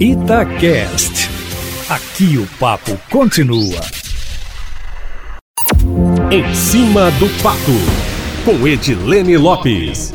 Itacast. Aqui o papo continua. Em cima do papo, com Edilene Lopes.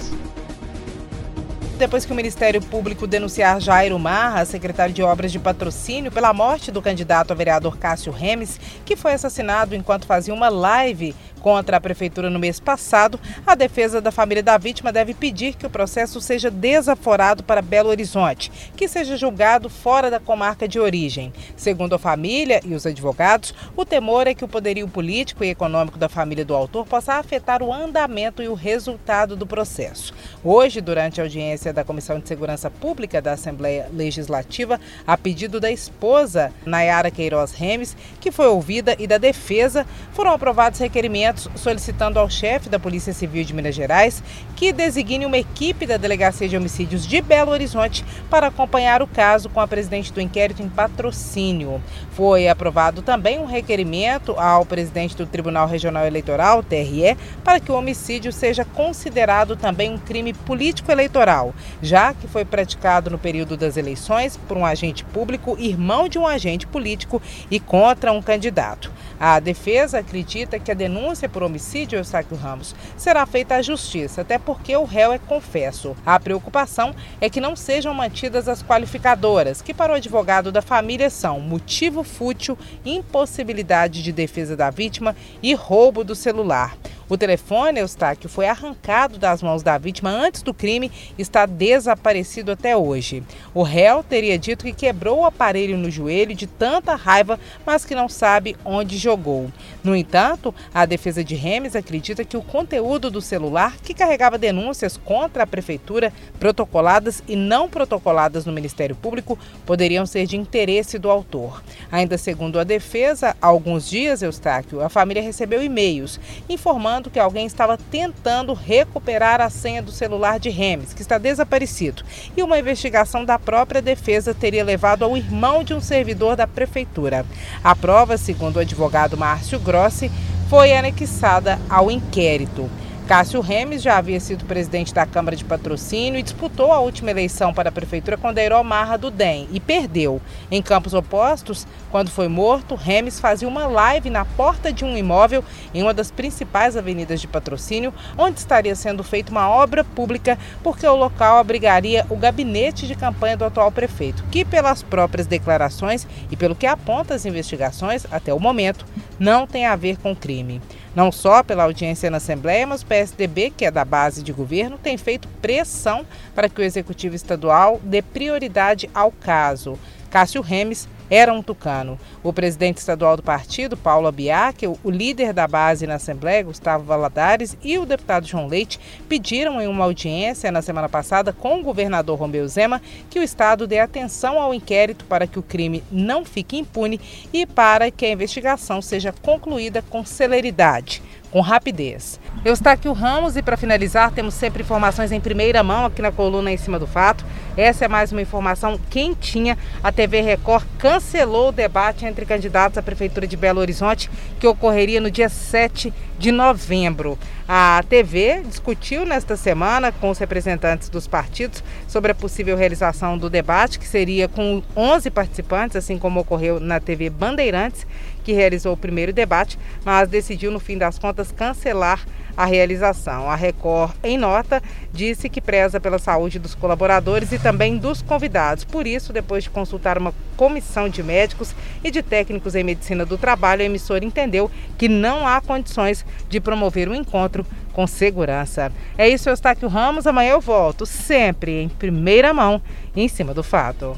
Depois que o Ministério Público denunciar Jairo Marra, secretário de Obras de Patrocínio, pela morte do candidato a vereador Cássio Remes, que foi assassinado enquanto fazia uma live contra a prefeitura no mês passado, a defesa da família da vítima deve pedir que o processo seja desaforado para Belo Horizonte, que seja julgado fora da comarca de origem. Segundo a família e os advogados, o temor é que o poderio político e econômico da família do autor possa afetar o andamento e o resultado do processo. Hoje, durante a audiência da Comissão de Segurança Pública da Assembleia Legislativa, a pedido da esposa Nayara Queiroz Remes, que foi ouvida, e da defesa, foram aprovados requerimentos solicitando ao chefe da Polícia Civil de Minas Gerais que designe uma equipe da Delegacia de Homicídios de Belo Horizonte para acompanhar o caso com a presidente do inquérito em patrocínio. Foi aprovado também um requerimento ao presidente do Tribunal Regional Eleitoral, TRE, para que o homicídio seja considerado também um crime político-eleitoral, já que foi praticado no período das eleições por um agente público, irmão de um agente político e contra um candidato. A defesa acredita que a denúncia por homicídio Eustáquio Ramos será feita à justiça, até porque o réu é confesso. A preocupação é que não sejam mantidas as qualificadoras, que para o advogado da família são motivo fútil, impossibilidade de defesa da vítima e roubo do celular. O telefone, Eustáquio, foi arrancado das mãos da vítima antes do crime e está desaparecido até hoje. O réu teria dito que quebrou o aparelho no joelho de tanta raiva, mas que não sabe onde jogou. No entanto, a defesa de Remes acredita que o conteúdo do celular, que carregava denúncias contra a prefeitura, protocoladas e não protocoladas no Ministério Público, poderiam ser de interesse do autor. Ainda segundo a defesa, há alguns dias, Eustáquio, a família recebeu e-mails informando que alguém estava tentando recuperar a senha do celular de Remes, que está desaparecido. E uma investigação da própria defesa teria levado ao irmão de um servidor da prefeitura. A prova, segundo o advogado Márcio Grossi, foi anexada ao inquérito. Cássio Remes já havia sido presidente da Câmara de Patrocínio e disputou a última eleição para a prefeitura com Deiró Marra do DEM e perdeu. Em campos opostos, quando foi morto, Remes fazia uma live na porta de um imóvel em uma das principais avenidas de Patrocínio, onde estaria sendo feita uma obra pública porque o local abrigaria o gabinete de campanha do atual prefeito, que pelas próprias declarações e pelo que aponta as investigações até o momento, não tem a ver com crime. Não só pela audiência na Assembleia, mas o PSDB, que é da base de governo, tem feito pressão para que o Executivo Estadual dê prioridade ao caso. Cássio Remes era um tucano. O presidente estadual do partido, Paulo Abiac, o líder da base na Assembleia, Gustavo Valadares, e o deputado João Leite pediram em uma audiência na semana passada com o governador Romeu Zema que o Estado dê atenção ao inquérito para que o crime não fique impune e para que a investigação seja concluída com celeridade com rapidez. Eustáquio Ramos e para finalizar, temos sempre informações em primeira mão aqui na coluna em cima do fato. Essa é mais uma informação quentinha. A TV Record cancelou o debate entre candidatos à Prefeitura de Belo Horizonte que ocorreria no dia 7 de novembro. A TV discutiu nesta semana com os representantes dos partidos sobre a possível realização do debate, que seria com 11 participantes, assim como ocorreu na TV Bandeirantes, que realizou o primeiro debate, mas decidiu, no fim das contas, cancelar a realização. A Record, em nota, disse que preza pela saúde dos colaboradores e também dos convidados. Por isso, depois de consultar uma comissão de médicos e de técnicos em medicina do trabalho, a emissora entendeu que não há condições de promover o um encontro com segurança. É isso, Eustáquio Ramos. Amanhã eu volto, sempre em primeira mão, em cima do fato.